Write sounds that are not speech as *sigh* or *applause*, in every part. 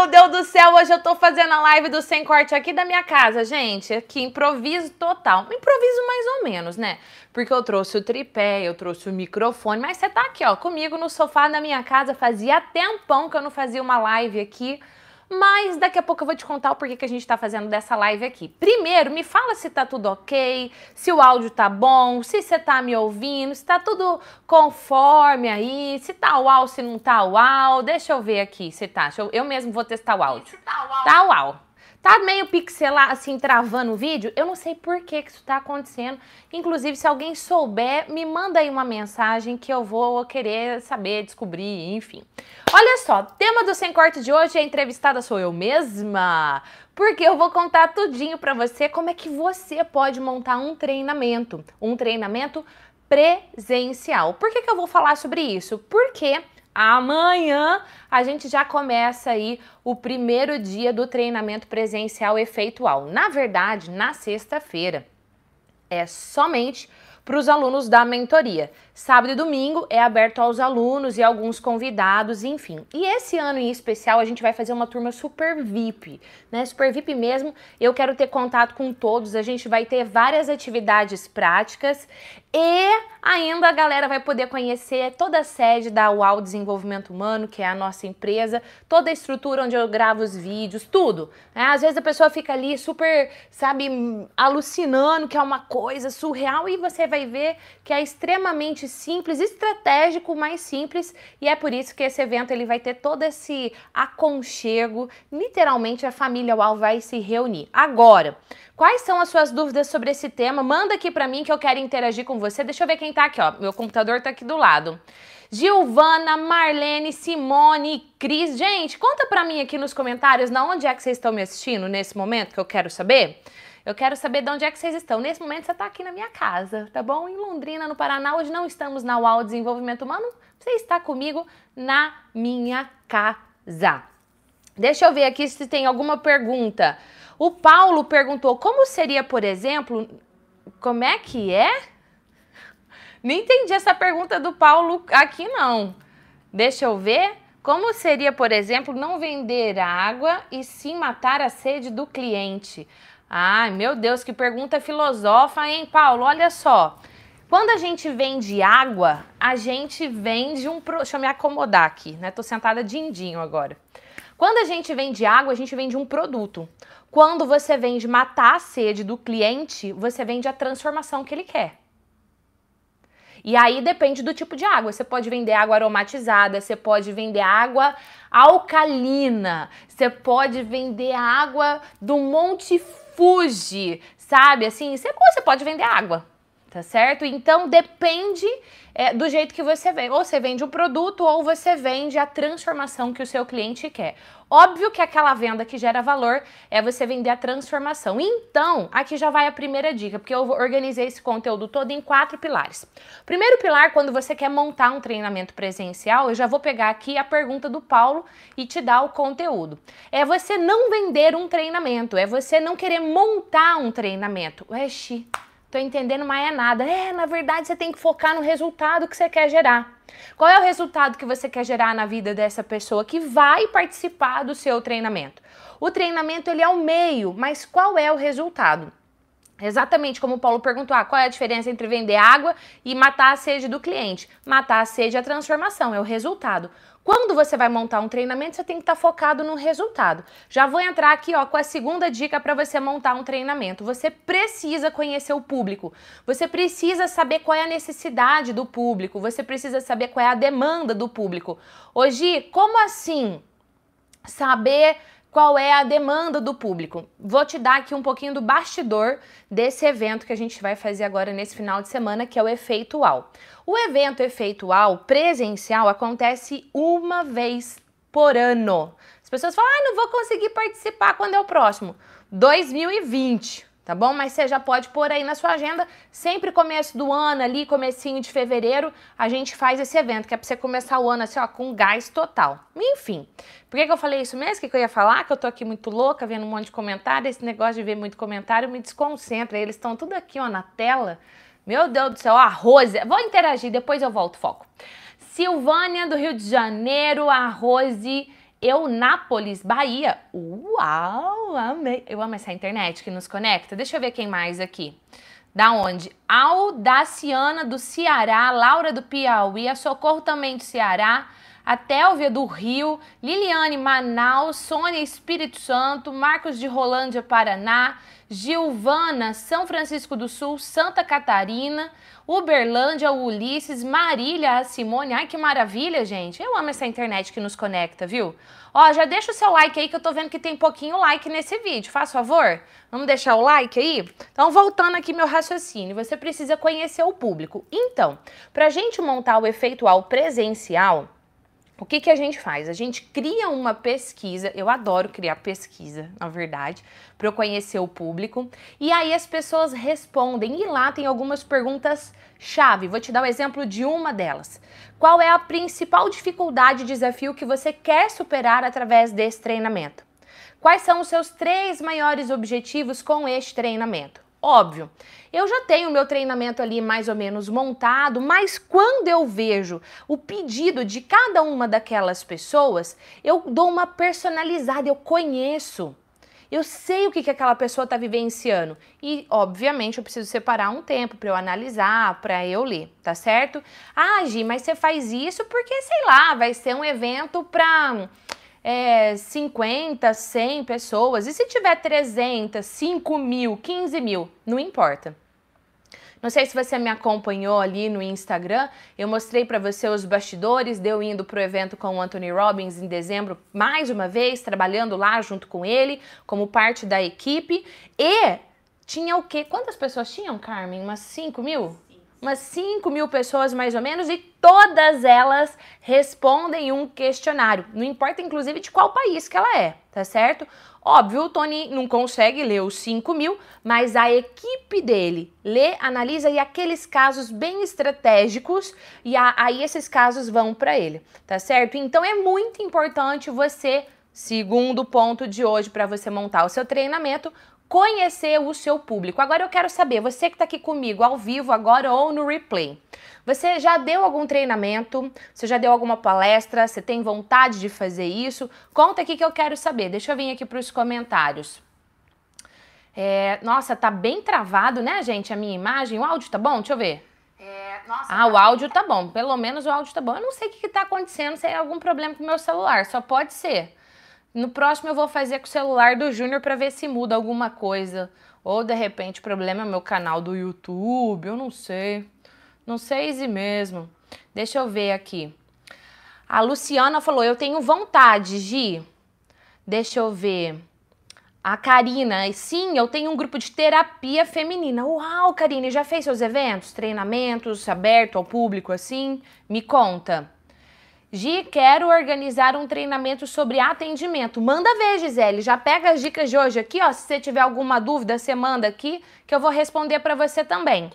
meu Deus do céu, hoje eu tô fazendo a live do Sem Corte aqui da minha casa, gente. Aqui, improviso total. Improviso mais ou menos, né? Porque eu trouxe o tripé, eu trouxe o microfone, mas você tá aqui, ó, comigo no sofá da minha casa. Fazia tempão que eu não fazia uma live aqui mas daqui a pouco eu vou te contar o porquê que a gente está fazendo dessa live aqui. Primeiro, me fala se tá tudo ok, se o áudio tá bom, se você tá me ouvindo, se tá tudo conforme aí, se tá uau, se não tá uau. Deixa eu ver aqui se tá. Eu, eu mesmo vou testar o áudio. Tá uau. Tá uau. Tá meio pixelar, assim, travando o vídeo? Eu não sei por que, que isso tá acontecendo. Inclusive, se alguém souber, me manda aí uma mensagem que eu vou querer saber, descobrir, enfim. Olha só, tema do Sem Corte de hoje, a entrevistada sou eu mesma. Porque eu vou contar tudinho pra você como é que você pode montar um treinamento. Um treinamento presencial. Por que, que eu vou falar sobre isso? Porque Amanhã a gente já começa aí o primeiro dia do treinamento presencial efeitual. Na verdade, na sexta-feira. É somente para os alunos da mentoria. Sábado e domingo é aberto aos alunos e alguns convidados, enfim. E esse ano em especial a gente vai fazer uma turma super VIP, né? Super VIP mesmo. Eu quero ter contato com todos. A gente vai ter várias atividades práticas e ainda a galera vai poder conhecer toda a sede da UAU Desenvolvimento Humano, que é a nossa empresa, toda a estrutura onde eu gravo os vídeos, tudo. Né? Às vezes a pessoa fica ali super, sabe, alucinando que é uma coisa surreal e você vai ver que é extremamente simples, estratégico, mais simples, e é por isso que esse evento ele vai ter todo esse aconchego, literalmente a família UAU vai se reunir. Agora, quais são as suas dúvidas sobre esse tema? Manda aqui para mim que eu quero interagir com você. Deixa eu ver quem tá aqui, ó. Meu computador tá aqui do lado. Gilvana, Marlene, Simone, Cris. Gente, conta pra mim aqui nos comentários na onde é que vocês estão me assistindo nesse momento que eu quero saber. Eu quero saber de onde é que vocês estão. Nesse momento você está aqui na minha casa, tá bom? Em Londrina, no Paraná. Hoje não estamos na UAU Desenvolvimento Humano. Você está comigo na minha casa. Deixa eu ver aqui se tem alguma pergunta. O Paulo perguntou como seria, por exemplo, como é que é? Nem entendi essa pergunta do Paulo aqui não. Deixa eu ver. Como seria, por exemplo, não vender água e sim matar a sede do cliente? Ai, meu Deus, que pergunta filosofa, hein, Paulo? Olha só. Quando a gente vende água, a gente vende um. Pro... Deixa eu me acomodar aqui, né? Tô sentada dindinho agora. Quando a gente vende água, a gente vende um produto. Quando você vende matar a sede do cliente, você vende a transformação que ele quer. E aí depende do tipo de água. Você pode vender água aromatizada, você pode vender água alcalina, você pode vender água do Monte Fuji, sabe? Assim, você, você pode vender água, tá certo? Então depende é, do jeito que você vende. Ou você vende um produto ou você vende a transformação que o seu cliente quer. Óbvio que aquela venda que gera valor é você vender a transformação. Então, aqui já vai a primeira dica, porque eu organizei esse conteúdo todo em quatro pilares. Primeiro pilar, quando você quer montar um treinamento presencial, eu já vou pegar aqui a pergunta do Paulo e te dar o conteúdo. É você não vender um treinamento, é você não querer montar um treinamento. Oxi, tô entendendo, mas é nada. É, na verdade, você tem que focar no resultado que você quer gerar. Qual é o resultado que você quer gerar na vida dessa pessoa que vai participar do seu treinamento? O treinamento ele é o meio, mas qual é o resultado? Exatamente como o Paulo perguntou, ah, qual é a diferença entre vender água e matar a sede do cliente? Matar a sede é a transformação, é o resultado. Quando você vai montar um treinamento, você tem que estar tá focado no resultado. Já vou entrar aqui ó, com a segunda dica para você montar um treinamento. Você precisa conhecer o público. Você precisa saber qual é a necessidade do público. Você precisa saber qual é a demanda do público. Hoje, como assim? Saber qual é a demanda do público. Vou te dar aqui um pouquinho do bastidor desse evento que a gente vai fazer agora nesse final de semana, que é o Efeitual. O evento Efeitual presencial acontece uma vez por ano. As pessoas falam, ah, não vou conseguir participar quando é o próximo. 2020 tá bom? Mas você já pode pôr aí na sua agenda, sempre começo do ano ali, comecinho de fevereiro, a gente faz esse evento, que é pra você começar o ano assim, ó, com gás total. Enfim, por que, que eu falei isso mesmo? O que, que eu ia falar? Que eu tô aqui muito louca, vendo um monte de comentário, esse negócio de ver muito comentário me desconcentra, eles estão tudo aqui, ó, na tela. Meu Deus do céu, a Rose, vou interagir, depois eu volto, foco. Silvânia, do Rio de Janeiro, a Rose Eunápolis, Bahia. Uau, amei. Eu amo essa internet que nos conecta. Deixa eu ver quem mais aqui. Da onde? Audaciana do Ceará, Laura do Piauí, a Socorro também do Ceará, a Télvia do Rio, Liliane Manaus, Sônia Espírito Santo, Marcos de Rolândia, Paraná, Gilvana, São Francisco do Sul, Santa Catarina, Uberlândia, Ulisses, Marília, Simone. Ai, que maravilha, gente. Eu amo essa internet que nos conecta, viu? Ó, já deixa o seu like aí que eu tô vendo que tem pouquinho like nesse vídeo. Faz favor? Vamos deixar o like aí? Então, voltando aqui meu raciocínio, você precisa conhecer o público. Então, pra gente montar o efeitual presencial, o que, que a gente faz? A gente cria uma pesquisa, eu adoro criar pesquisa, na verdade, para eu conhecer o público, e aí as pessoas respondem, e lá tem algumas perguntas chave. Vou te dar o um exemplo de uma delas. Qual é a principal dificuldade e desafio que você quer superar através desse treinamento? Quais são os seus três maiores objetivos com este treinamento? Óbvio, eu já tenho meu treinamento ali mais ou menos montado, mas quando eu vejo o pedido de cada uma daquelas pessoas, eu dou uma personalizada, eu conheço. Eu sei o que, que aquela pessoa está vivenciando. E, obviamente, eu preciso separar um tempo para eu analisar, para eu ler, tá certo? Ah, Gi, mas você faz isso porque, sei lá, vai ser um evento para é, 50, 100 pessoas, e se tiver 300, 5 mil, 15 mil, não importa. Não sei se você me acompanhou ali no Instagram, eu mostrei para você os bastidores de eu indo pro evento com o Anthony Robbins em dezembro, mais uma vez, trabalhando lá junto com ele, como parte da equipe. E tinha o quê? Quantas pessoas tinham, Carmen? Umas 5 mil? Umas 5 mil pessoas mais ou menos, e todas elas respondem um questionário. Não importa, inclusive, de qual país que ela é, tá certo? Óbvio, o Tony não consegue ler os 5 mil, mas a equipe dele lê, analisa e aqueles casos bem estratégicos, e a, aí esses casos vão para ele, tá certo? Então é muito importante você, segundo ponto de hoje, para você montar o seu treinamento, conhecer o seu público. Agora eu quero saber, você que está aqui comigo ao vivo agora ou no replay, você já deu algum treinamento? Você já deu alguma palestra? Você tem vontade de fazer isso? Conta aqui que eu quero saber. Deixa eu vir aqui para os comentários. É, nossa, tá bem travado, né, gente? A minha imagem. O áudio tá bom? Deixa eu ver. É, nossa, ah, tá... o áudio tá bom. Pelo menos o áudio tá bom. Eu não sei o que, que tá acontecendo, se é algum problema com o meu celular. Só pode ser. No próximo eu vou fazer com o celular do Júnior para ver se muda alguma coisa. Ou de repente o problema é meu canal do YouTube, eu não sei. Não sei se mesmo. Deixa eu ver aqui. A Luciana falou: Eu tenho vontade, Gi. Deixa eu ver. A Karina, sim, eu tenho um grupo de terapia feminina. Uau, Karina, já fez seus eventos, treinamentos aberto ao público assim? Me conta. Gi, quero organizar um treinamento sobre atendimento. Manda ver, Gisele. Já pega as dicas de hoje aqui, ó. Se você tiver alguma dúvida, você manda aqui que eu vou responder para você também.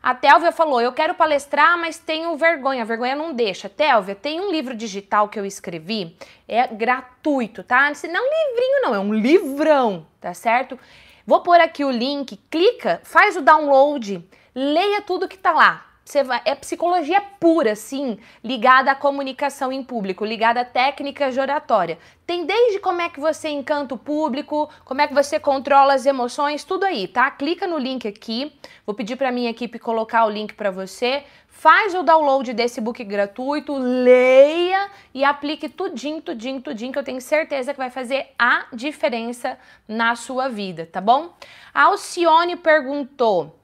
A Télvia falou: Eu quero palestrar, mas tenho vergonha. A vergonha não deixa. Télvia, tem um livro digital que eu escrevi, é gratuito, tá? Não é um livrinho, não, é um livrão, tá certo? Vou pôr aqui o link, clica, faz o download, leia tudo que tá lá. Você vai, é psicologia pura, sim, ligada à comunicação em público, ligada a técnicas de oratória. Tem desde como é que você encanta o público, como é que você controla as emoções, tudo aí, tá? Clica no link aqui. Vou pedir para minha equipe colocar o link para você. Faz o download desse book gratuito, leia e aplique tudinho, tudinho, tudinho, que eu tenho certeza que vai fazer a diferença na sua vida, tá bom? A Alcione perguntou: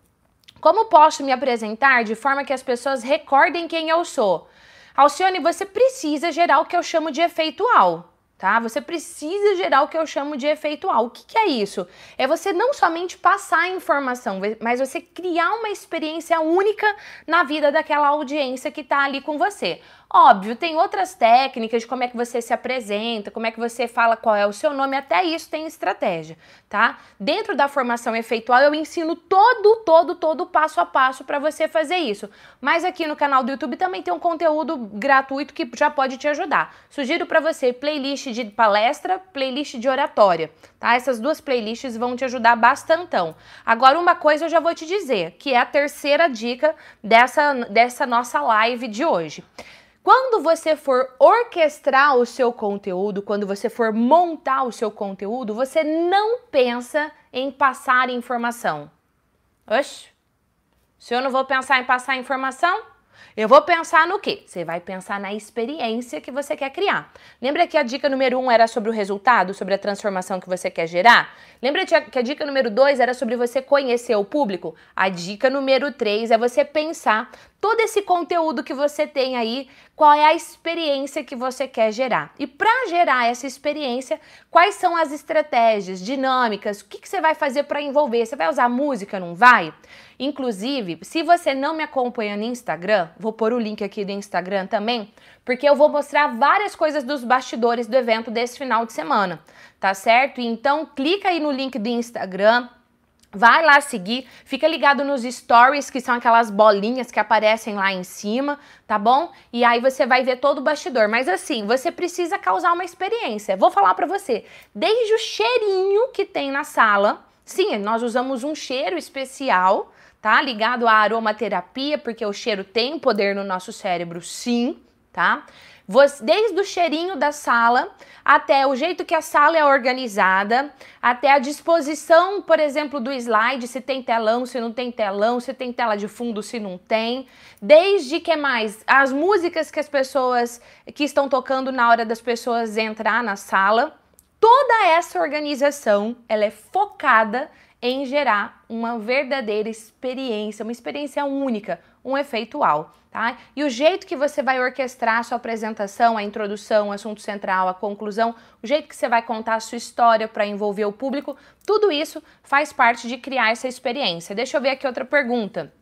como posso me apresentar de forma que as pessoas recordem quem eu sou? Alcione, você precisa gerar o que eu chamo de efeitual tá? Você precisa gerar o que eu chamo de efeitual. O que, que é isso? É você não somente passar a informação, mas você criar uma experiência única na vida daquela audiência que está ali com você. Óbvio, tem outras técnicas de como é que você se apresenta, como é que você fala qual é o seu nome, até isso tem estratégia, tá? Dentro da formação efeitual eu ensino todo, todo, todo passo a passo para você fazer isso. Mas aqui no canal do YouTube também tem um conteúdo gratuito que já pode te ajudar. Sugiro para você playlist de palestra, playlist de oratória, tá? Essas duas playlists vão te ajudar bastantão. Agora uma coisa eu já vou te dizer, que é a terceira dica dessa, dessa nossa live de hoje. Quando você for orquestrar o seu conteúdo, quando você for montar o seu conteúdo, você não pensa em passar informação. Oxe, se eu não vou pensar em passar informação, eu vou pensar no quê? Você vai pensar na experiência que você quer criar. Lembra que a dica número um era sobre o resultado, sobre a transformação que você quer gerar? Lembra que a dica número dois era sobre você conhecer o público? A dica número três é você pensar todo esse conteúdo que você tem aí, qual é a experiência que você quer gerar. E para gerar essa experiência, quais são as estratégias, dinâmicas, o que, que você vai fazer para envolver? Você vai usar música, não vai? Inclusive, se você não me acompanha no Instagram, vou pôr o link aqui do Instagram também, porque eu vou mostrar várias coisas dos bastidores do evento desse final de semana, tá certo? Então, clica aí no link do Instagram, Vai lá seguir, fica ligado nos stories, que são aquelas bolinhas que aparecem lá em cima, tá bom? E aí você vai ver todo o bastidor. Mas assim, você precisa causar uma experiência. Vou falar para você, desde o cheirinho que tem na sala, sim, nós usamos um cheiro especial tá? Ligado à aromaterapia, porque o cheiro tem poder no nosso cérebro, sim, tá? Desde o cheirinho da sala até o jeito que a sala é organizada, até a disposição, por exemplo, do slide, se tem telão, se não tem telão, se tem tela de fundo, se não tem. Desde que mais as músicas que as pessoas que estão tocando na hora das pessoas entrar na sala. Toda essa organização, ela é focada em gerar uma verdadeira experiência, uma experiência única, um efeito uau, tá? E o jeito que você vai orquestrar a sua apresentação, a introdução, o assunto central, a conclusão, o jeito que você vai contar a sua história para envolver o público, tudo isso faz parte de criar essa experiência. Deixa eu ver aqui outra pergunta.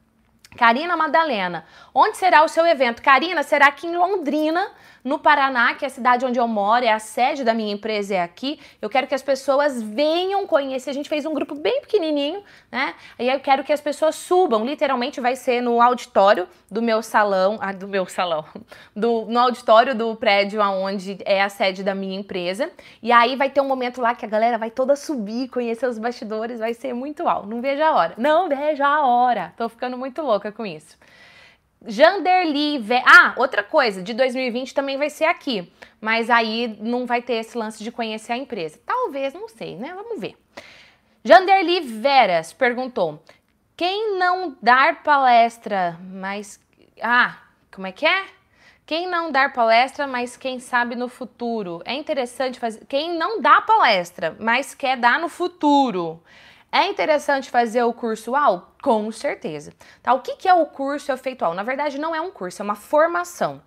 Karina Madalena, onde será o seu evento? Karina, será aqui em Londrina, no Paraná, que é a cidade onde eu moro, é a sede da minha empresa, é aqui. Eu quero que as pessoas venham conhecer. A gente fez um grupo bem pequenininho, né? E eu quero que as pessoas subam. Literalmente vai ser no auditório do meu salão, ah, do meu salão, *laughs* do, no auditório do prédio onde é a sede da minha empresa. E aí vai ter um momento lá que a galera vai toda subir, conhecer os bastidores, vai ser muito alto. Não vejo a hora. Não vejo a hora. Tô ficando muito louca com isso. Janderli. Ve... Ah, outra coisa, de 2020 também vai ser aqui. Mas aí não vai ter esse lance de conhecer a empresa. Talvez, não sei, né? Vamos ver. Janderli Veras perguntou: quem não dar palestra, mas. Ah, como é que é? Quem não dar palestra, mas quem sabe no futuro. É interessante fazer. Quem não dá palestra, mas quer dar no futuro. É interessante fazer o curso AL? Com certeza. Tá? O que, que é o curso efeitual? Na verdade, não é um curso, é uma formação.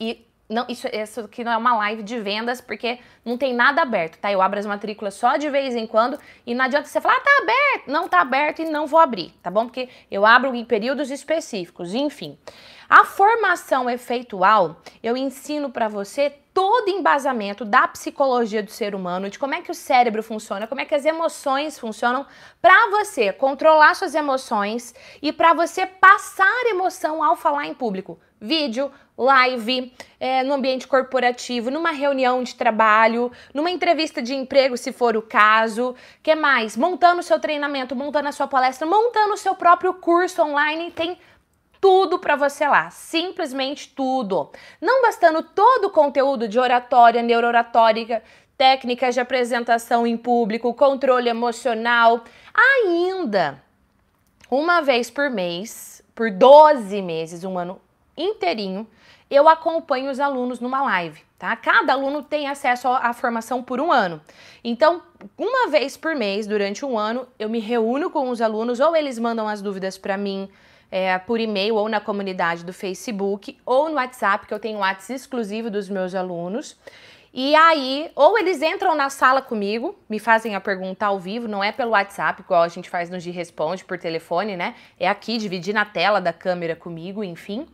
E não, isso, isso aqui não é uma live de vendas, porque não tem nada aberto, tá? Eu abro as matrículas só de vez em quando e não adianta você falar, ah, tá aberto. Não tá aberto e não vou abrir, tá bom? Porque eu abro em períodos específicos, enfim. A formação efeitual, eu ensino para você todo embasamento da psicologia do ser humano, de como é que o cérebro funciona, como é que as emoções funcionam, para você controlar suas emoções e para você passar emoção ao falar em público. Vídeo, live, é, no ambiente corporativo, numa reunião de trabalho, numa entrevista de emprego, se for o caso. que mais? Montando o seu treinamento, montando a sua palestra, montando o seu próprio curso online. Tem tudo para você lá, simplesmente tudo. Não bastando todo o conteúdo de oratória, neurooratórica, técnicas de apresentação em público, controle emocional, ainda uma vez por mês, por 12 meses, um ano inteirinho, eu acompanho os alunos numa live, tá? Cada aluno tem acesso à formação por um ano. Então, uma vez por mês, durante um ano, eu me reúno com os alunos, ou eles mandam as dúvidas para mim, é, por e-mail ou na comunidade do Facebook ou no WhatsApp, que eu tenho WhatsApp exclusivo dos meus alunos. E aí, ou eles entram na sala comigo, me fazem a pergunta ao vivo, não é pelo WhatsApp, igual a gente faz no G Responde por telefone, né? É aqui, dividir na tela da câmera comigo, enfim.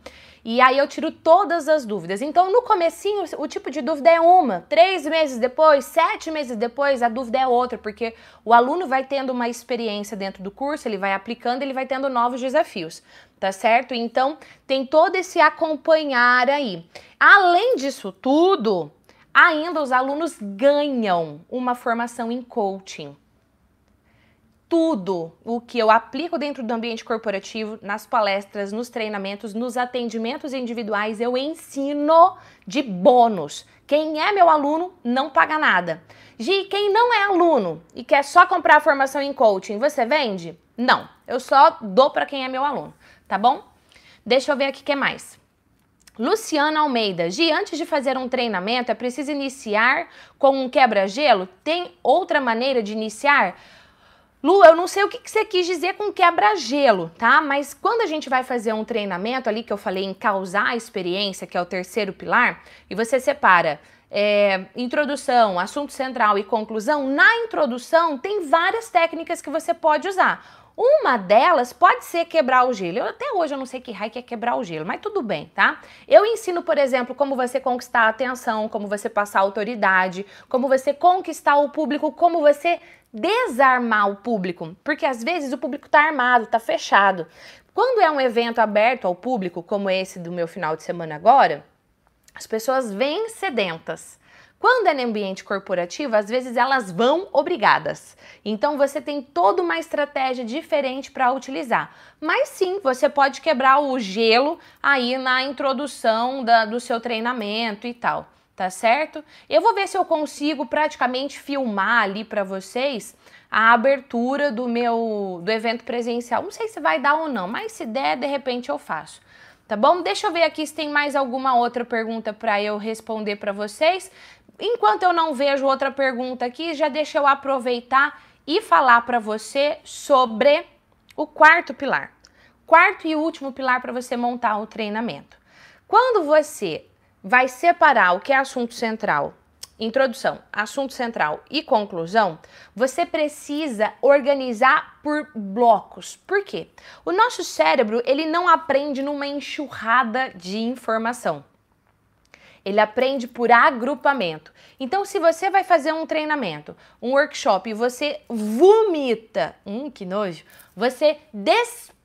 E aí eu tiro todas as dúvidas. Então, no comecinho, o tipo de dúvida é uma. Três meses depois, sete meses depois, a dúvida é outra, porque o aluno vai tendo uma experiência dentro do curso, ele vai aplicando, ele vai tendo novos desafios, tá certo? Então, tem todo esse acompanhar aí. Além disso tudo, ainda os alunos ganham uma formação em coaching. tudo o que eu aplico dentro do ambiente corporativo, nas palestras, nos treinamentos, nos atendimentos individuais, eu ensino de bônus. Quem é meu aluno não paga nada. Gi, quem não é aluno e quer só comprar a formação em coaching, você vende? Não, eu só dou para quem é meu aluno, tá bom? Deixa eu ver aqui o que mais. Luciana Almeida, Gi, antes de fazer um treinamento, é preciso iniciar com um quebra-gelo? Tem outra maneira de iniciar? Lu, eu não sei o que, você quis dizer com quebra-gelo, tá? Mas quando a gente vai fazer um treinamento ali, que eu falei em causar a experiência, que é o terceiro pilar, e você separa é, introdução, assunto central e conclusão, na introdução tem várias técnicas que você pode usar. Uma delas pode ser quebrar o gelo. Eu, até hoje eu não sei que raio que é quebrar o gelo, mas tudo bem, tá? Eu ensino, por exemplo, como você conquistar a atenção, como você passar autoridade, como você conquistar o público, como você desarmar o público, porque às vezes o público está armado, está fechado. Quando é um evento aberto ao público, como esse do meu final de semana agora, as pessoas vêm sedentas. Quando é no ambiente corporativo, às vezes elas vão obrigadas. Então você tem toda uma estratégia diferente para utilizar. Mas sim, você pode quebrar o gelo aí na introdução da, do seu treinamento e tal tá certo? Eu vou ver se eu consigo praticamente filmar ali para vocês a abertura do meu do evento presencial. Não sei se vai dar ou não, mas se der, de repente eu faço. Tá bom? Deixa eu ver aqui se tem mais alguma outra pergunta para eu responder para vocês. Enquanto eu não vejo outra pergunta aqui, já deixa eu aproveitar e falar para você sobre o quarto pilar. Quarto e último pilar para você montar o treinamento. Quando você vai separar o que é assunto central, introdução, assunto central e conclusão, você precisa organizar por blocos. Por quê? O nosso cérebro, ele não aprende numa enxurrada de informação. Ele aprende por agrupamento. Então, se você vai fazer um treinamento, um workshop e você vomita, hum, que nojo, você despeja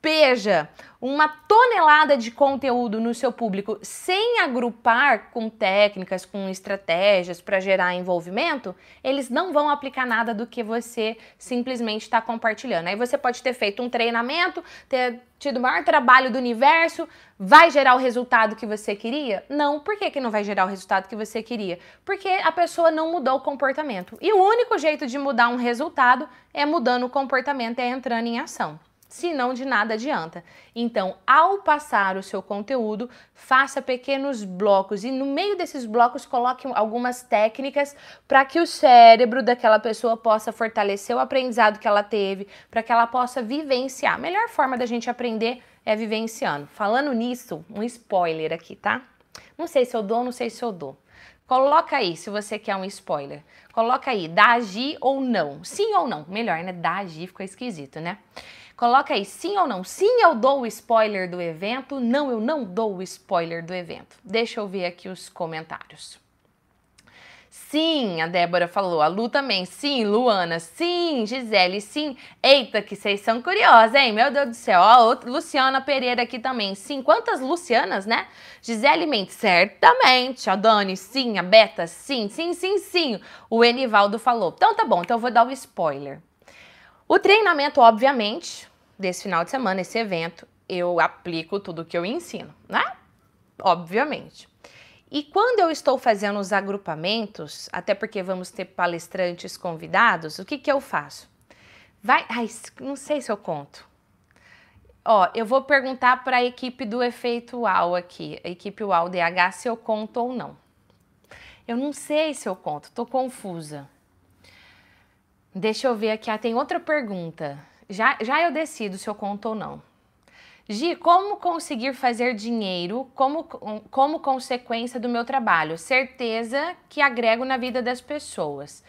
uma tonelada de conteúdo no seu público sem agrupar com técnicas, com estratégias para gerar envolvimento, eles não vão aplicar nada do que você simplesmente está compartilhando. Aí você pode ter feito um treinamento, ter tido o maior trabalho do universo, vai gerar o resultado que você queria? Não. Por que, que não vai gerar o resultado que você queria? Porque a pessoa não mudou o comportamento. E o único jeito de mudar um resultado é mudando o comportamento, é entrando em ação senão de nada adianta. Então, ao passar o seu conteúdo, faça pequenos blocos e no meio desses blocos coloque algumas técnicas para que o cérebro daquela pessoa possa fortalecer o aprendizado que ela teve, para que ela possa vivenciar. A melhor forma da gente aprender é vivenciando. Falando nisso, um spoiler aqui, tá? Não sei se eu dou, não sei se eu dou. Coloca aí, se você quer um spoiler. Coloca aí, dá agir ou não. Sim ou não. Melhor, né? Dá agir ficou esquisito, né? Coloca aí sim ou não. Sim, eu dou o spoiler do evento. Não, eu não dou o spoiler do evento. Deixa eu ver aqui os comentários. Sim, a Débora falou. A Lu também. Sim, Luana. Sim, Gisele. Sim. Eita, que vocês são curiosas, hein? Meu Deus do céu. Ó, Luciana Pereira aqui também. Sim, quantas Lucianas, né? Gisele Mendes, certamente. A Dani, sim. A Beta, sim. Sim, sim, sim. O Enivaldo falou. Então tá bom, então eu vou dar o spoiler. O treinamento, obviamente, desse final de semana, esse evento, eu aplico tudo que eu ensino, né? Obviamente. E quando eu estou fazendo os agrupamentos, até porque vamos ter palestrantes convidados, o que, que eu faço? Vai, ai, não sei se eu conto. Ó, eu vou perguntar para a equipe do Efeito UAU aqui, a equipe UAU DH, se eu conto ou não. Eu não sei se eu conto, tô confusa. Deixa eu ver aqui, ah, tem outra pergunta. Já, já eu decido se eu conto ou não. Gi, como conseguir fazer dinheiro como, como consequência do meu trabalho? Certeza que agrego na vida das pessoas.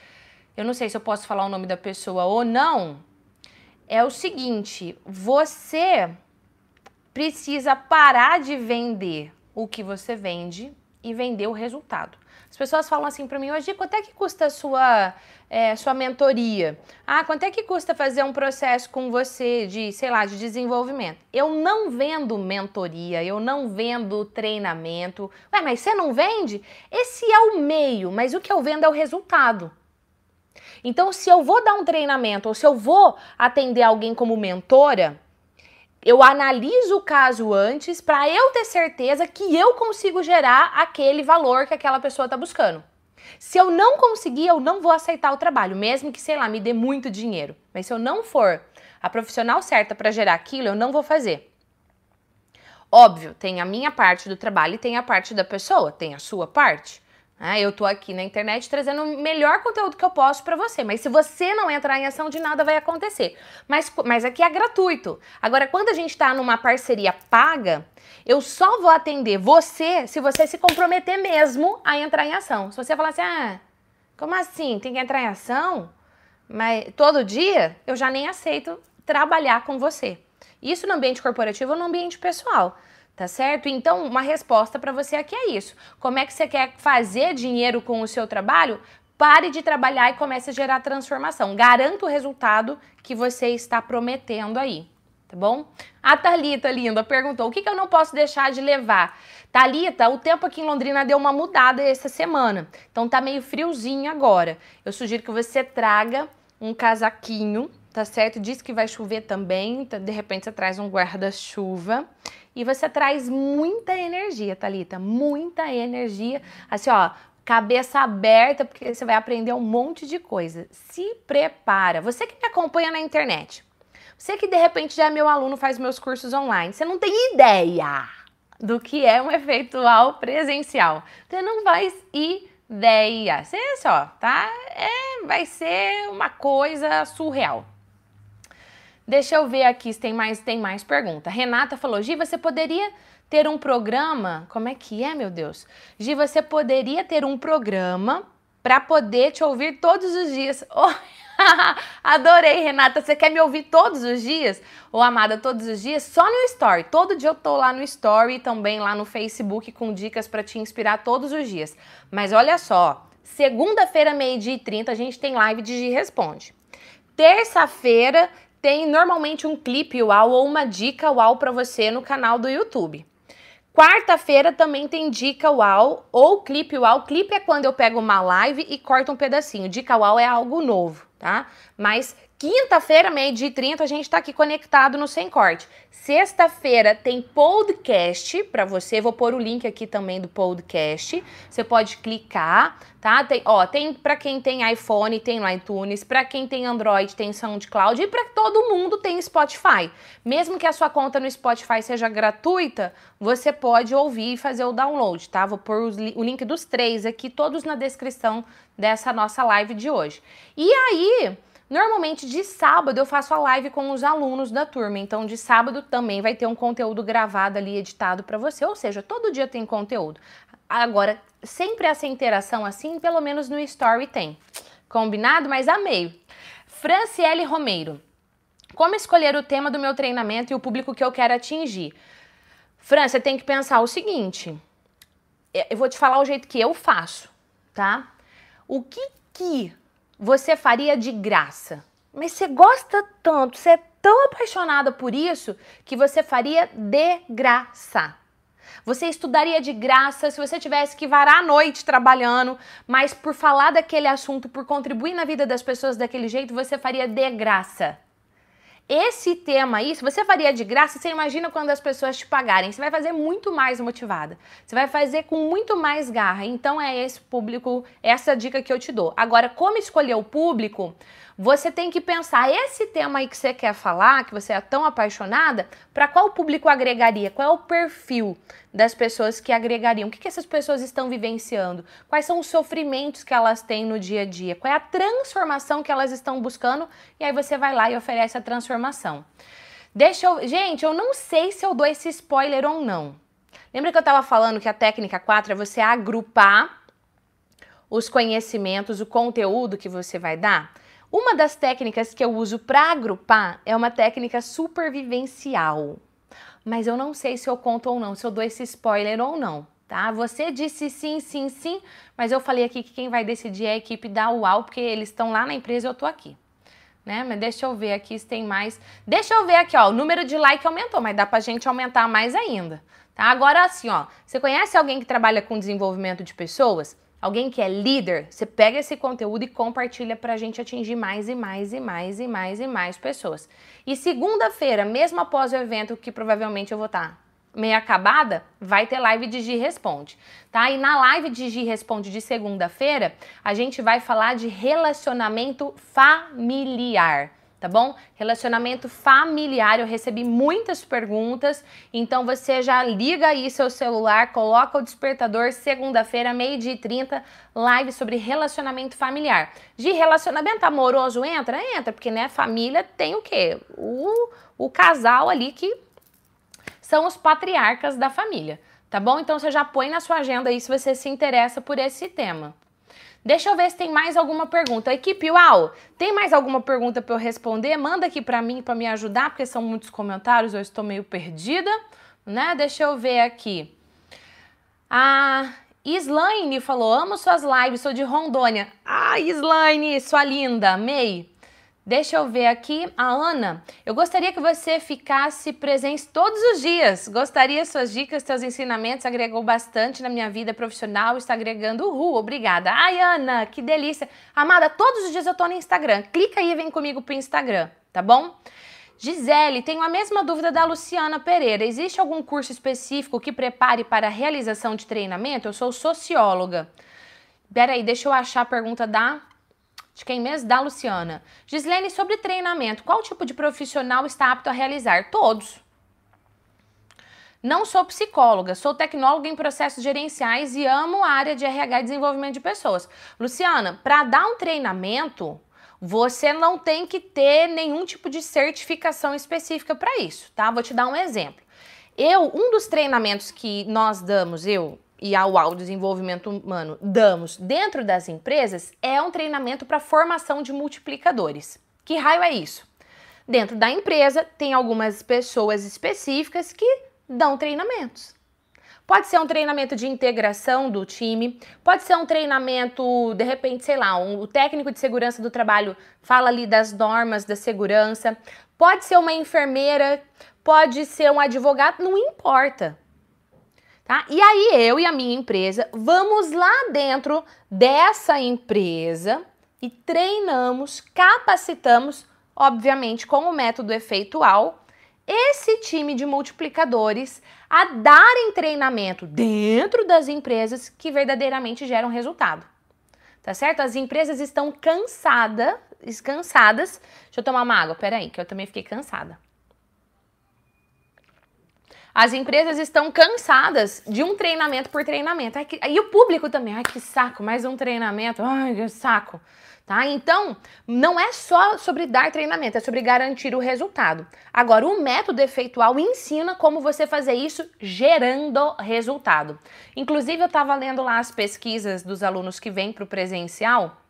Eu não sei se eu posso falar o nome da pessoa ou não. É o seguinte: você precisa parar de vender o que você vende e vender o resultado. As pessoas falam assim para mim, hoje quanto é que custa a sua, é, sua mentoria? Ah, quanto é que custa fazer um processo com você de, sei lá, de desenvolvimento? Eu não vendo mentoria, eu não vendo treinamento. Ué, mas você não vende? Esse é o meio, mas o que eu vendo é o resultado. Então, se eu vou dar um treinamento ou se eu vou atender alguém como mentora, eu analiso o caso antes para eu ter certeza que eu consigo gerar aquele valor que aquela pessoa está buscando. Se eu não conseguir, eu não vou aceitar o trabalho, mesmo que, sei lá, me dê muito dinheiro. Mas se eu não for a profissional certa para gerar aquilo, eu não vou fazer. Óbvio, tem a minha parte do trabalho e tem a parte da pessoa, tem a sua parte. Ah, eu tô aqui na internet trazendo o melhor conteúdo que eu posso para você, mas se você não entrar em ação, de nada vai acontecer. Mas, mas aqui é gratuito. Agora, quando a gente está numa parceria paga, eu só vou atender você se você se comprometer mesmo a entrar em ação. Se você falar assim, ah, como assim? Tem que entrar em ação? Mas todo dia, eu já nem aceito trabalhar com você. Isso no ambiente corporativo ou no ambiente pessoal. Tá certo? Então, uma resposta para você aqui é isso. Como é que você quer fazer dinheiro com o seu trabalho? Pare de trabalhar e comece a gerar transformação. Garanta o resultado que você está prometendo aí, tá bom? A Thalita, linda, perguntou: o que, que eu não posso deixar de levar? Thalita, o tempo aqui em Londrina deu uma mudada essa semana, então tá meio friozinho agora. Eu sugiro que você traga um casaquinho, tá certo? Diz que vai chover também, então, de repente você traz um guarda-chuva e você traz muita energia, Talita, muita energia. Assim, ó, cabeça aberta, porque você vai aprender um monte de coisa. Se prepara. Você que me acompanha na internet, você que de repente já é meu aluno, faz meus cursos online, você não tem ideia do que é um efeitual presencial. Você não faz ideia. Você só, tá? É, vai ser uma coisa surreal. Deixa eu ver aqui se tem mais, tem mais pergunta. Renata falou: Gi, você poderia ter um programa? Como é que é, meu Deus? Gi, você poderia ter um programa para poder te ouvir todos os dias. *laughs* Oh, *laughs* adorei, Renata. Você quer me ouvir todos os dias? Ou amada, todos os dias? Só no Story. Todo dia eu tô lá no Story, também lá no Facebook com dicas para te inspirar todos os dias. Mas olha só, segunda-feira, meio-dia e 30, a gente tem live de Gi Responde. Terça-feira tem normalmente um clipe UAU ou uma dica UAU para você no canal do YouTube. Quarta-feira também tem dica UAU ou clipe UAU. Clipe é quando eu pego uma live e corto um pedacinho. Dica UAU é algo novo, tá? Mas Quinta-feira, meio-dia e 30, a gente está aqui conectado no Sem Corte. Sexta-feira tem podcast para você. Vou pôr o link aqui também do podcast. Você pode clicar, tá? Tem, ó, tem para quem tem iPhone, tem no iTunes, para quem tem Android, tem SoundCloud e para todo mundo tem Spotify. Mesmo que a sua conta no Spotify seja gratuita, você pode ouvir e fazer o download, tá? Vou pôr o link dos três aqui, todos na descrição dessa nossa live de hoje. E aí, Normalmente de sábado eu faço a live com os alunos da turma, então de sábado também vai ter um conteúdo gravado ali, editado para você, ou seja, todo dia tem conteúdo. Agora, sempre essa interação assim, pelo menos no story tem. Combinado? Mas amei. Franciele Romeiro. Como escolher o tema do meu treinamento e o público que eu quero atingir? Fran, você tem que pensar o seguinte. Eu vou te falar o jeito que eu faço, tá? O que que você faria de graça. Mas você gosta tanto, você é tão apaixonada por isso que você faria de graça. Você estudaria de graça se você tivesse que varar a noite trabalhando, mas por falar daquele assunto, por contribuir na vida das pessoas daquele jeito, você faria de graça. Esse tema aí, se você faria de graça, você imagina quando as pessoas te pagarem. Você vai fazer muito mais motivada. Você vai fazer com muito mais garra. Então é esse público, essa dica que eu te dou. Agora, como escolher o público? Você tem que pensar esse tema aí que você quer falar, que você é tão apaixonada, para qual público agregaria? Qual é o perfil das pessoas que agregariam? O que, que essas pessoas estão vivenciando? Quais são os sofrimentos que elas têm no dia a dia? Qual é a transformação que elas estão buscando? E aí você vai lá e oferece a transformação. Deixa eu. Gente, eu não sei se eu dou esse spoiler ou não. Lembra que eu estava falando que a técnica 4 é você agrupar os conhecimentos, o conteúdo que você vai dar? Uma das técnicas que eu uso para agrupar é uma técnica supervivencial. Mas eu não sei se eu conto ou não, se eu dou esse spoiler ou não, tá? Você disse sim, sim, sim, mas eu falei aqui que quem vai decidir é a equipe da UAU, porque eles estão lá na empresa e eu tô aqui. Né? Mas deixa eu ver aqui se tem mais. Deixa eu ver aqui, ó, o número de like aumentou, mas dá pra gente aumentar mais ainda, tá? Agora assim, ó, você conhece alguém que trabalha com desenvolvimento de pessoas? Alguém que é líder, você pega esse conteúdo e compartilha para a gente atingir mais e mais e mais e mais e mais pessoas. E segunda-feira, mesmo após o evento, que provavelmente eu vou estar tá meia acabada, vai ter live de Gi Responde, tá? E na live de Gi Responde de segunda-feira, a gente vai falar de relacionamento familiar tá bom? Relacionamento familiar, eu recebi muitas perguntas, então você já liga aí seu celular, coloca o despertador, segunda-feira, meio-dia e 30, live sobre relacionamento familiar. De relacionamento amoroso entra? Entra, porque né, família tem o quê? O, o casal ali que são os patriarcas da família, tá bom? Então você já põe na sua agenda aí se você se interessa por esse tema. Deixa eu ver se tem mais alguma pergunta. Equipe UAU, tem mais alguma pergunta para eu responder? Manda aqui para mim para me ajudar, porque são muitos comentários, eu estou meio perdida, né? Deixa eu ver aqui. A Slaine falou: "Amo suas lives, sou de Rondônia". Ah, Slaine, sua linda, amei. Deixa eu ver aqui, a Ana. Eu gostaria que você ficasse presente todos os dias. Gostaria suas dicas, seus ensinamentos agregou bastante na minha vida profissional. Está agregando uhul, obrigada. Ai, Ana, que delícia. Amada, todos os dias eu tô no Instagram. Clica aí e vem comigo pro Instagram, tá bom? Gisele, tenho a mesma dúvida da Luciana Pereira. Existe algum curso específico que prepare para a realização de treinamento? Eu sou socióloga. Peraí, deixa eu achar a pergunta da de quem mesmo? Da Luciana. Gislene, sobre treinamento, qual tipo de profissional está apto a realizar? Todos. Não sou psicóloga, sou tecnóloga em processos gerenciais e amo a área de RH e desenvolvimento de pessoas. Luciana, para dar um treinamento, você não tem que ter nenhum tipo de certificação específica para isso, tá? Vou te dar um exemplo. Eu, um dos treinamentos que nós damos, eu e ao UAU Desenvolvimento Humano damos dentro das empresas é um treinamento para formação de multiplicadores. Que raio é isso? Dentro da empresa tem algumas pessoas específicas que dão treinamentos. Pode ser um treinamento de integração do time, pode ser um treinamento, de repente, sei lá, um, o técnico de segurança do trabalho fala ali das normas da segurança, pode ser uma enfermeira, pode ser um advogado, não importa tá? E aí eu e a minha empresa vamos lá dentro dessa empresa e treinamos, capacitamos, obviamente com o método efeitual, esse time de multiplicadores a darem treinamento dentro das empresas que verdadeiramente geram resultado. Tá certo? As empresas estão cansadas, cansadas. Deixa eu tomar uma água, peraí, que eu também fiquei cansada. As empresas estão cansadas de um treinamento por treinamento. Ai, que, e o público também. Ai, que saco, mais um treinamento. Ai, que saco. Tá? Então, não é só sobre dar treinamento, é sobre garantir o resultado. Agora, o método efeitual ensina como você fazer isso gerando resultado. Inclusive, eu estava lendo lá as pesquisas dos alunos que vêm para o presencial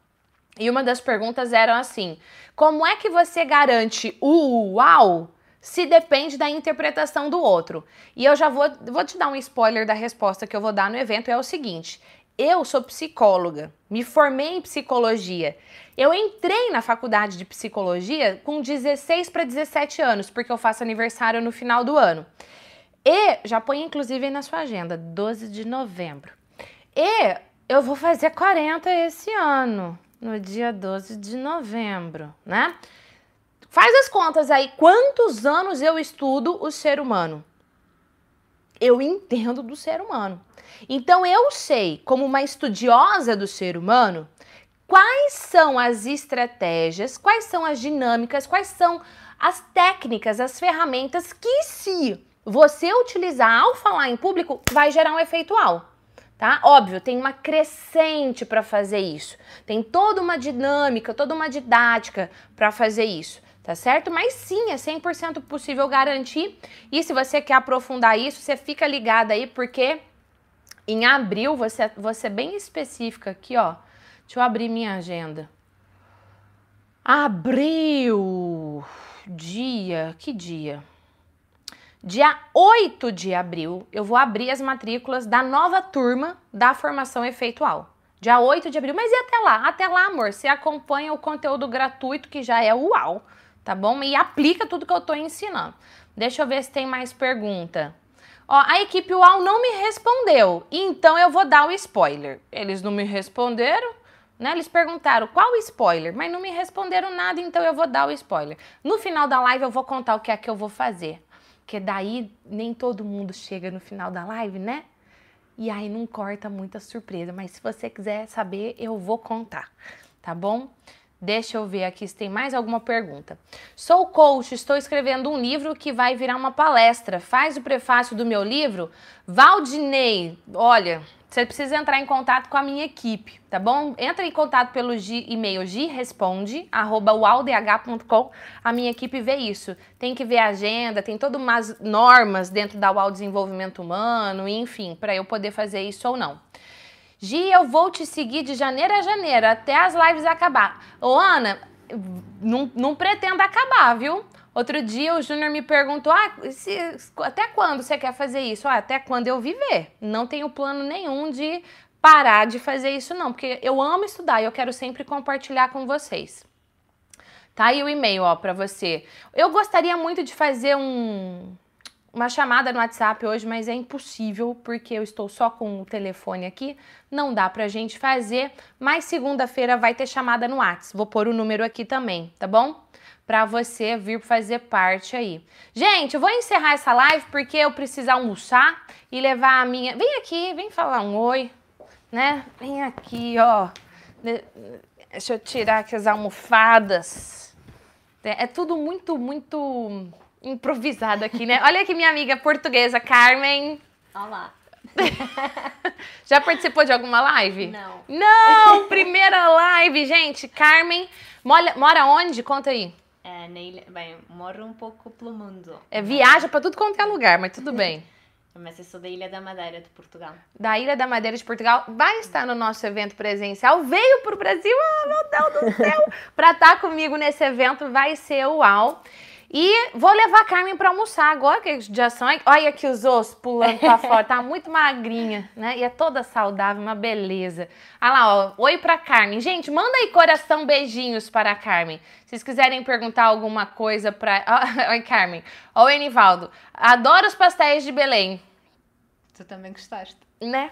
e uma das perguntas era assim: como é que você garante o uau se depende da interpretação do outro. E eu já vou, vou te dar um spoiler da resposta que eu vou dar no evento: é o seguinte. Eu sou psicóloga, me formei em psicologia. Eu entrei na faculdade de psicologia com 16 para 17 anos, porque eu faço aniversário no final do ano. E já põe inclusive aí na sua agenda, 12 de novembro. E eu vou fazer 40 esse ano, no dia 12 de novembro, né? Faz as contas aí, quantos anos eu estudo o ser humano? Eu entendo do ser humano. Então eu sei, como uma estudiosa do ser humano, quais são as estratégias, quais são as dinâmicas, quais são as técnicas, as ferramentas que se você utilizar ao falar em público vai gerar um efeitual tá? Óbvio, tem uma crescente para fazer isso. Tem toda uma dinâmica, toda uma didática para fazer isso tá certo? Mas sim, é 100% possível garantir. E se você quer aprofundar isso, você fica ligado aí, porque em abril, você, você bem específica aqui, ó. Deixa eu abrir minha agenda. Abril, dia, que dia? Dia 8 de abril, eu vou abrir as matrículas da nova turma da formação efeitual. Dia 8 de abril, mas e até lá? Até lá, amor, você acompanha o conteúdo gratuito que já é uau tá bom? E aplica tudo que eu tô ensinando. Deixa eu ver se tem mais pergunta. Ó, a equipe UAU não me respondeu, então eu vou dar o spoiler. Eles não me responderam, né? Eles perguntaram qual spoiler, mas não me responderam nada, então eu vou dar o spoiler. No final da live eu vou contar o que é que eu vou fazer. Porque daí nem todo mundo chega no final da live, né? E aí não corta muita surpresa, mas se você quiser saber, eu vou contar, tá bom? Deixa eu ver aqui se tem mais alguma pergunta. Sou coach, estou escrevendo um livro que vai virar uma palestra. Faz o prefácio do meu livro? Valdinei, olha, você precisa entrar em contato com a minha equipe, tá bom? Entra em contato pelo e-mail giresponde@ualdh.com. A minha equipe vê isso. Tem que ver a agenda, tem todas umas normas dentro da UAL Desenvolvimento Humano, enfim, para eu poder fazer isso ou não. Gi, eu vou te seguir de janeiro a janeiro, até as lives acabar. Ô, Ana, não, não pretendo acabar, viu? Outro dia o Júnior me perguntou: ah, se, até quando você quer fazer isso? Ah, até quando eu viver. Não tenho plano nenhum de parar de fazer isso, não, porque eu amo estudar e eu quero sempre compartilhar com vocês. Tá aí o e-mail, ó, para você. Eu gostaria muito de fazer um, uma chamada no WhatsApp hoje, mas é impossível porque eu estou só com o telefone aqui, não dá pra gente fazer, mas segunda-feira vai ter chamada no WhatsApp. Vou pôr o número aqui também, tá bom? para você vir fazer parte aí. Gente, eu vou encerrar essa live porque eu preciso almoçar e levar a minha. Vem aqui, vem falar um oi, né? Vem aqui, ó. Deixa eu tirar aqui as almofadas. É, é tudo muito, muito improvisado aqui, né? Olha aqui minha amiga portuguesa, Carmen. Olá. *laughs* Já participou de alguma live? Não. Não! Primeira live, gente. Carmen, mora, mora onde? Conta aí. É, na ilha, bem, moro um pouco pelo mundo. É, viaja para tudo quanto é lugar, mas tudo bem. *laughs* Mas eu sou da Ilha da Madeira, de Portugal. Da Ilha da Madeira de Portugal. Vai estar no nosso evento presencial. Veio para o Brasil, oh, meu Deus do céu! *laughs* para estar tá comigo nesse evento vai ser o UAU. E vou levar a Carmen para almoçar agora, que já são. Olha aqui os ossos pulando para *laughs* fora, tá muito magrinha, né? E é toda saudável, uma beleza. Olha lá, ó. Oi para Carmen. Gente, manda aí coração, beijinhos para a Carmen. Se vocês quiserem perguntar alguma coisa para. *laughs* Oi, Carmen. Oi, Enivaldo. Adoro os pastéis de Belém. Tu também gostaste? Né?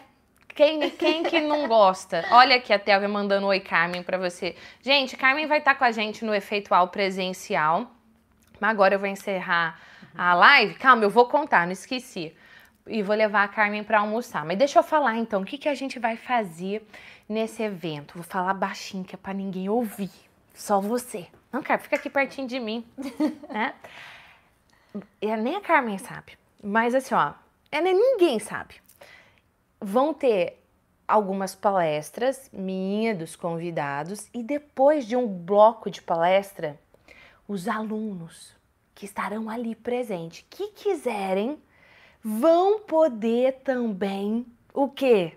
Quem, quem que não *laughs* gosta? Olha aqui a Thelma mandando oi, Carmen, para você. Gente, Carmen vai estar com a gente no Efeitual Presencial. Mas agora eu vou encerrar a live. Calma, eu vou contar, não esqueci. E vou levar a Carmen para almoçar. Mas deixa eu falar então, o que, que a gente vai fazer nesse evento? Vou falar baixinho, que é para ninguém ouvir. Só você. Não, Carmen, fica aqui pertinho de mim. *laughs* né? É, nem a Carmen sabe. Mas assim, ó, é, ninguém sabe. Vão ter algumas palestras minha, dos convidados, e depois de um bloco de palestra, os alunos que estarão ali presentes, que quiserem, vão poder também o quê?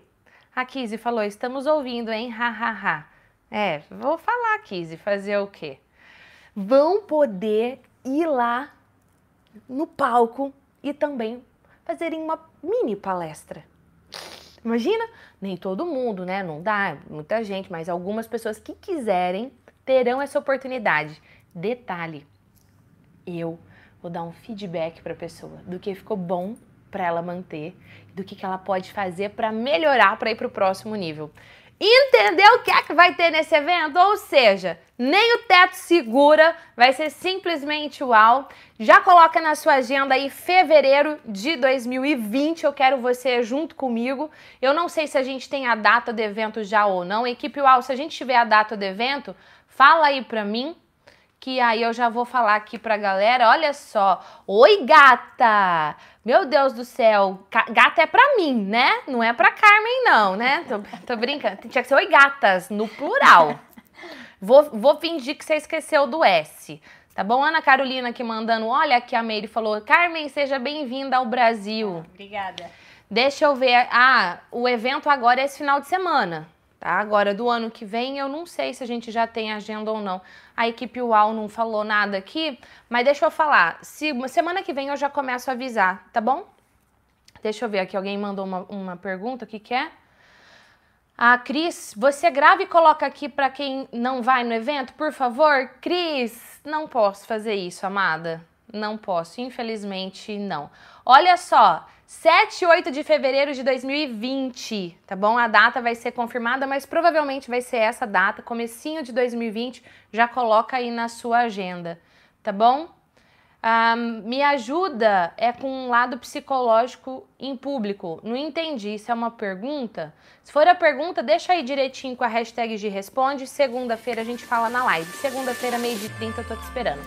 A Kizzy falou, estamos ouvindo, hein? Ha, ha, ha. É, vou falar, Kizzy, fazer o quê? Vão poder ir lá no palco e também fazerem uma mini palestra. Imagina, nem todo mundo, né? Não dá, muita gente, mas algumas pessoas que quiserem terão essa oportunidade. Detalhe, eu vou dar um feedback para a pessoa do que ficou bom para ela manter, do que, que ela pode fazer para melhorar para ir para o próximo nível. Entendeu o que é que vai ter nesse evento? Ou seja, nem o teto segura, vai ser simplesmente uau. Já coloca na sua agenda aí fevereiro de 2020, eu quero você junto comigo. Eu não sei se a gente tem a data do evento já ou não. Equipe UAU, se a gente tiver a data do evento, fala aí para mim, que aí eu já vou falar aqui pra galera, olha só. Oi, gata! Meu Deus do céu, gata é pra mim, né? Não é pra Carmen, não, né? Tô, tô brincando. Tinha que ser oi, gatas, no plural. Vou, vou fingir que você esqueceu do S. Tá bom? Ana Carolina aqui mandando, olha aqui a Meire falou, Carmen, seja bem-vinda ao Brasil. Obrigada. Deixa eu ver, ah, o evento agora é esse final de semana. Tá? Agora, do ano que vem, eu não sei se a gente já tem agenda ou não. A equipe UAU não falou nada aqui, mas deixa eu falar. Se, semana que vem eu já começo a avisar, tá bom? Deixa eu ver aqui, alguém mandou uma, uma pergunta, o que, que é? A Cris, você grava e coloca aqui para quem não vai no evento, por favor? Cris, não posso fazer isso, amada. Não posso, infelizmente não. Olha só, 7 e 8 de fevereiro de 2020, tá bom? A data vai ser confirmada, mas provavelmente vai ser essa data, comecinho de 2020, já coloca aí na sua agenda, tá bom? Um, me ajuda é com um lado psicológico em público. Não entendi. Isso é uma pergunta? Se for a pergunta, deixa aí direitinho com a hashtag de responde. Segunda-feira a gente fala na live. Segunda-feira, meio de 30, eu tô te esperando.